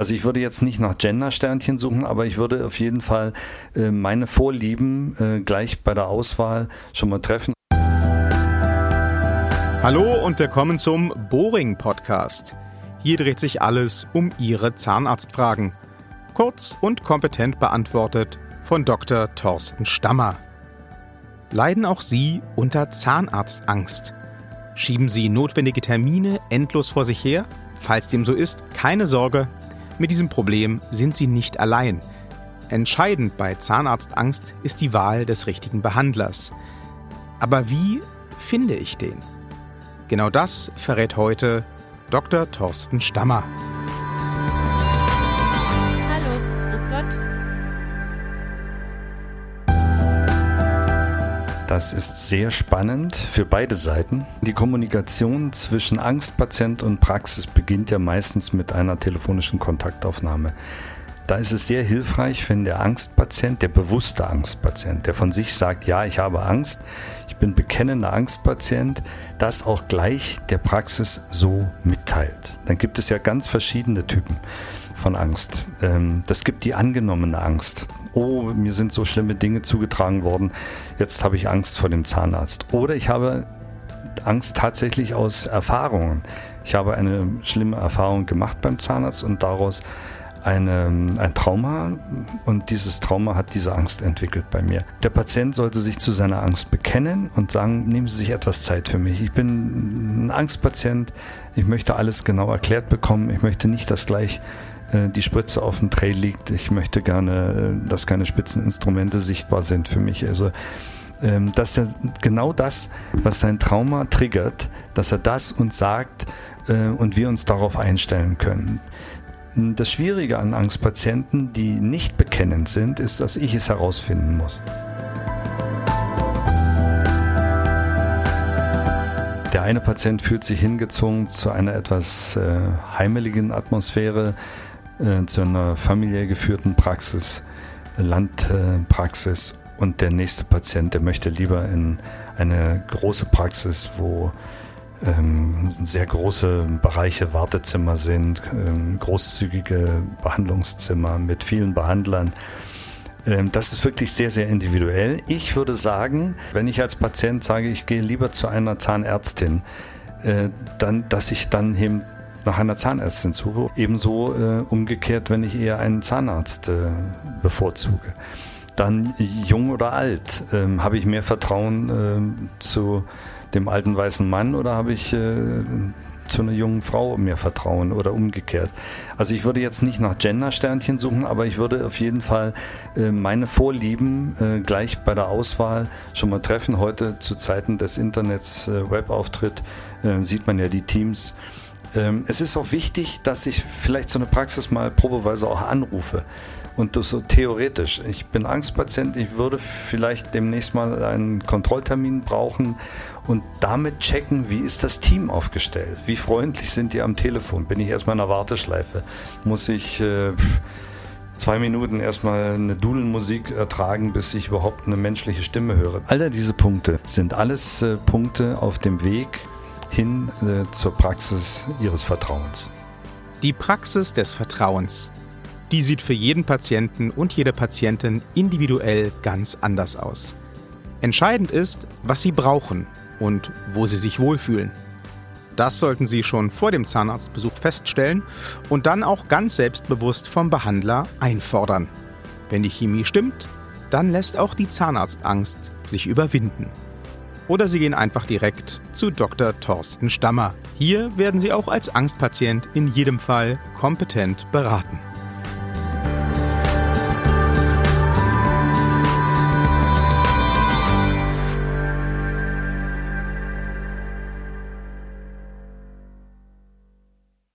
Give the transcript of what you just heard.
Also ich würde jetzt nicht nach Gender-Sternchen suchen, aber ich würde auf jeden Fall äh, meine Vorlieben äh, gleich bei der Auswahl schon mal treffen. Hallo und willkommen zum Boring Podcast. Hier dreht sich alles um Ihre Zahnarztfragen. Kurz und kompetent beantwortet von Dr. Thorsten Stammer. Leiden auch Sie unter Zahnarztangst? Schieben Sie notwendige Termine endlos vor sich her? Falls dem so ist, keine Sorge, mit diesem Problem sind Sie nicht allein. Entscheidend bei Zahnarztangst ist die Wahl des richtigen Behandlers. Aber wie finde ich den? Genau das verrät heute Dr. Thorsten Stammer. Das ist sehr spannend für beide Seiten. Die Kommunikation zwischen Angstpatient und Praxis beginnt ja meistens mit einer telefonischen Kontaktaufnahme. Da ist es sehr hilfreich, wenn der Angstpatient, der bewusste Angstpatient, der von sich sagt, ja, ich habe Angst, ich bin bekennender Angstpatient, das auch gleich der Praxis so mitteilt. Dann gibt es ja ganz verschiedene Typen von Angst. Ähm, das gibt die angenommene Angst. Oh, mir sind so schlimme Dinge zugetragen worden, jetzt habe ich Angst vor dem Zahnarzt. Oder ich habe Angst tatsächlich aus Erfahrungen. Ich habe eine schlimme Erfahrung gemacht beim Zahnarzt und daraus eine, ein Trauma und dieses Trauma hat diese Angst entwickelt bei mir. Der Patient sollte sich zu seiner Angst bekennen und sagen, nehmen Sie sich etwas Zeit für mich. Ich bin ein Angstpatient, ich möchte alles genau erklärt bekommen, ich möchte nicht, dass gleich die Spritze auf dem Tray liegt. Ich möchte gerne, äh, dass keine Spitzeninstrumente sichtbar sind für mich. Also ähm, dass er genau das, was sein Trauma triggert, dass er das uns sagt äh, und wir uns darauf einstellen können. Das Schwierige an Angstpatienten, die nicht bekennend sind, ist, dass ich es herausfinden muss. Der eine Patient fühlt sich hingezogen zu einer etwas äh, heimeligen Atmosphäre, äh, zu einer familiär geführten Praxis, Landpraxis. Äh, und der nächste Patient, der möchte lieber in eine große Praxis, wo ähm, sehr große Bereiche Wartezimmer sind, ähm, großzügige Behandlungszimmer mit vielen Behandlern. Ähm, das ist wirklich sehr, sehr individuell. Ich würde sagen, wenn ich als Patient sage, ich gehe lieber zu einer Zahnärztin, äh, dann, dass ich dann eben nach einer Zahnärztin suche. Ebenso äh, umgekehrt, wenn ich eher einen Zahnarzt äh, bevorzuge. Dann jung oder alt, ähm, habe ich mehr Vertrauen äh, zu dem alten weißen Mann oder habe ich äh, zu einer jungen Frau mehr vertrauen oder umgekehrt. Also ich würde jetzt nicht nach Gender-Sternchen suchen, aber ich würde auf jeden Fall äh, meine Vorlieben äh, gleich bei der Auswahl schon mal treffen. Heute zu Zeiten des Internets, äh, Webauftritt, äh, sieht man ja die Teams ähm, es ist auch wichtig, dass ich vielleicht so eine Praxis mal probeweise auch anrufe. Und das so theoretisch. Ich bin Angstpatient, ich würde vielleicht demnächst mal einen Kontrolltermin brauchen und damit checken, wie ist das Team aufgestellt? Wie freundlich sind die am Telefon? Bin ich erstmal in der Warteschleife? Muss ich äh, zwei Minuten erstmal eine Dudelmusik ertragen, bis ich überhaupt eine menschliche Stimme höre? All diese Punkte sind alles äh, Punkte auf dem Weg hin äh, zur Praxis Ihres Vertrauens. Die Praxis des Vertrauens. Die sieht für jeden Patienten und jede Patientin individuell ganz anders aus. Entscheidend ist, was Sie brauchen und wo Sie sich wohlfühlen. Das sollten Sie schon vor dem Zahnarztbesuch feststellen und dann auch ganz selbstbewusst vom Behandler einfordern. Wenn die Chemie stimmt, dann lässt auch die Zahnarztangst sich überwinden oder Sie gehen einfach direkt zu Dr. Thorsten Stammer. Hier werden Sie auch als Angstpatient in jedem Fall kompetent beraten.